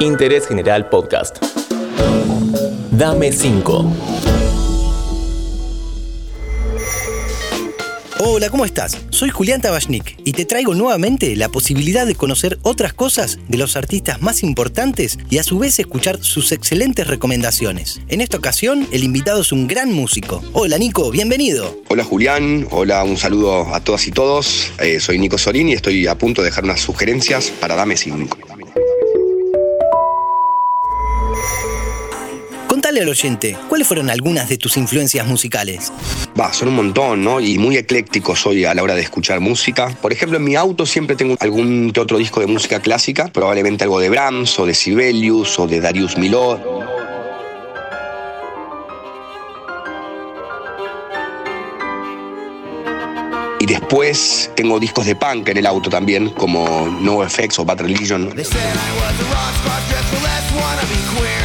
Interés General Podcast. Dame 5. Hola, ¿cómo estás? Soy Julián Tabachnik y te traigo nuevamente la posibilidad de conocer otras cosas de los artistas más importantes y a su vez escuchar sus excelentes recomendaciones. En esta ocasión, el invitado es un gran músico. Hola Nico, bienvenido. Hola Julián, hola, un saludo a todas y todos. Eh, soy Nico Sorín y estoy a punto de dejar unas sugerencias para Dame 5. Contale al oyente, ¿cuáles fueron algunas de tus influencias musicales? Va, son un montón, ¿no? Y muy ecléctico soy a la hora de escuchar música. Por ejemplo, en mi auto siempre tengo algún que otro disco de música clásica, probablemente algo de Brahms o de Sibelius o de Darius Milhaud. Y después tengo discos de punk en el auto también, como No Effects o Bad Religion. They said I was a rock star,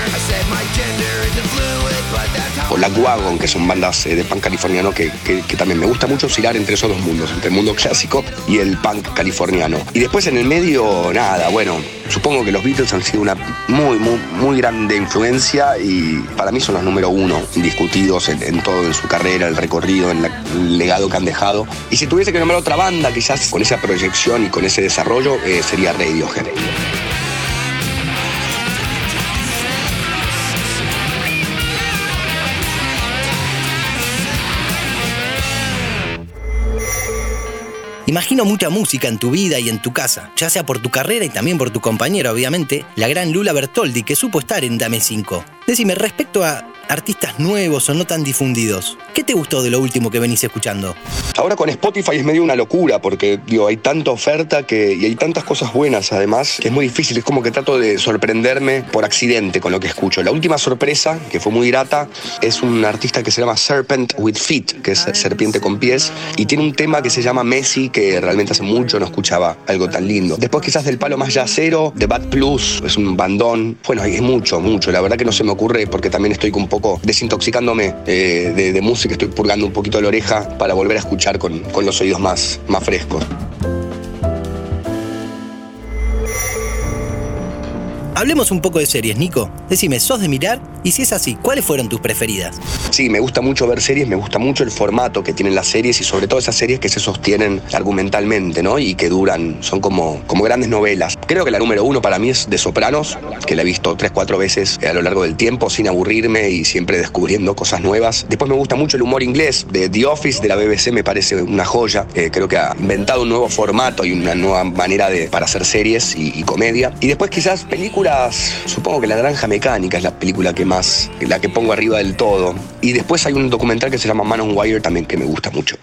o Black Wagon, que son bandas eh, de punk californiano que, que- también me gusta mucho oscilar entre esos dos mundos, entre el mundo clásico y el punk californiano. Y después en el medio, nada, bueno, supongo que los Beatles han sido una muy, muy, muy grande influencia y para mí son los número uno, indiscutidos en, todo, en su carrera, el recorrido, en el legado que han dejado. Y si tuviese que nombrar otra banda, quizás con esa proyección y con ese desarrollo, eh, sería Radiohead. Imagino mucha música en tu vida y en tu casa, ya sea por tu carrera y también por tu compañera, obviamente, la gran Lula Bertoldi, que supo estar en Dame 5. Decime, respecto a artistas nuevos o no tan difundidos, ¿qué te gustó de lo último que venís escuchando? Ahora con Spotify es medio una locura porque digo, hay tanta oferta que, y hay tantas cosas buenas además que es muy difícil. Es como que trato de sorprenderme por accidente con lo que escucho. La última sorpresa, que fue muy grata, es un artista que se llama Serpent with Feet, que es serpiente con pies, y tiene un tema que se llama Messi, que realmente hace mucho no escuchaba algo tan lindo. Después quizás del palo más yacero, The Bad Plus, es un bandón. Bueno, es mucho, mucho. La verdad que no se me ocurre porque también estoy un poco desintoxicándome eh, de, de música, estoy purgando un poquito la oreja para volver a escuchar con, con los oídos más, más frescos. Hablemos un poco de series, Nico. Decime, ¿sos de mirar? Y si es así, ¿cuáles fueron tus preferidas? Sí, me gusta mucho ver series, me gusta mucho el formato que tienen las series y sobre todo esas series que se sostienen argumentalmente, ¿no? Y que duran, son como, como grandes novelas. Creo que la número uno para mí es De Sopranos, que la he visto tres, cuatro veces a lo largo del tiempo sin aburrirme y siempre descubriendo cosas nuevas. Después me gusta mucho el humor inglés de The Office de la BBC, me parece una joya. Eh, creo que ha inventado un nuevo formato y una nueva manera para hacer series y comedia. Y después quizás películas, supongo que La Granja Mecánica es la película que más, la que pongo arriba del todo. Y después hay un documental que se llama Man on Wire también que me gusta mucho.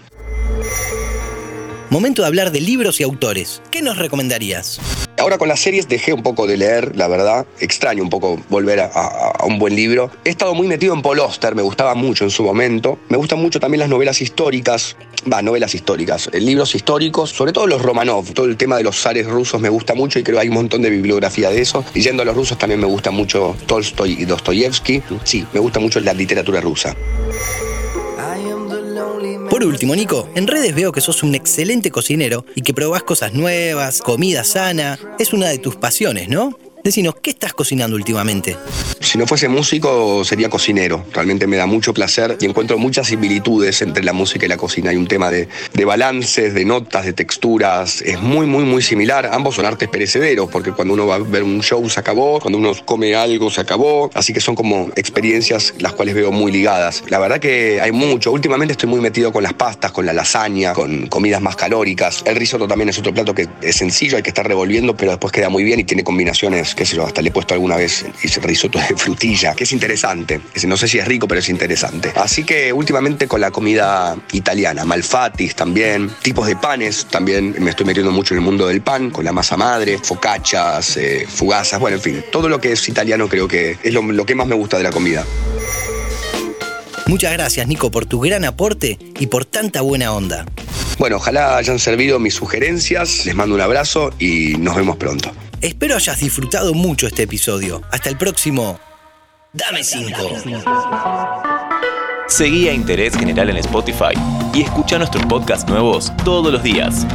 Momento de hablar de libros y autores. ¿Qué nos recomendarías? Ahora con las series dejé un poco de leer, la verdad. Extraño un poco volver a, un buen libro. He estado muy metido en Paul Auster, me gustaba mucho en su momento. Me gustan mucho también las novelas históricas. Va, novelas históricas, eh, libros históricos, sobre todo los Romanov. Todo el tema de los zares rusos me gusta mucho y creo que hay un montón de bibliografía de eso. Y yendo a los rusos también me gusta mucho Tolstoy y Dostoyevsky. Sí, me gusta mucho la literatura rusa. Por último, Nico, en redes veo que sos un excelente cocinero y que probás cosas nuevas, comida sana. Es una de tus pasiones, ¿no? Decinos, ¿qué estás cocinando últimamente? Si no fuese músico, sería cocinero. Realmente me da mucho placer y encuentro muchas similitudes entre la música y la cocina. Hay un tema de, de balances, de notas, de texturas. Es muy, muy, muy similar. Ambos son artes perecederos, porque cuando uno va a ver un show se acabó, cuando uno come algo se acabó. Así que son como experiencias las cuales veo muy ligadas. La verdad que hay mucho. Últimamente estoy muy metido con las pastas, con la lasaña, con comidas más calóricas. El risotto también es otro plato que es sencillo, hay que estar revolviendo, pero después queda muy bien y tiene combinaciones, qué sé yo, hasta le he puesto alguna vez hice risotto de frutilla, que es interesante. Es- No sé si es rico, pero es interesante. Así que últimamente con la comida italiana, malfatis también, tipos de panes, también me estoy metiendo mucho en el mundo del pan, con la masa madre, focaccias, eh, fugazas, bueno, en fin, todo lo que es italiano creo que es lo, lo que más me gusta de la comida. Muchas gracias, Nico, por tu gran aporte y por tanta buena onda. Bueno, ojalá hayan servido mis sugerencias, les mando un abrazo y nos vemos pronto. Espero hayas disfrutado mucho este episodio. Hasta el próximo. Dame 5. Seguí a Interés General en Spotify y escucha nuestros podcasts nuevos todos los días.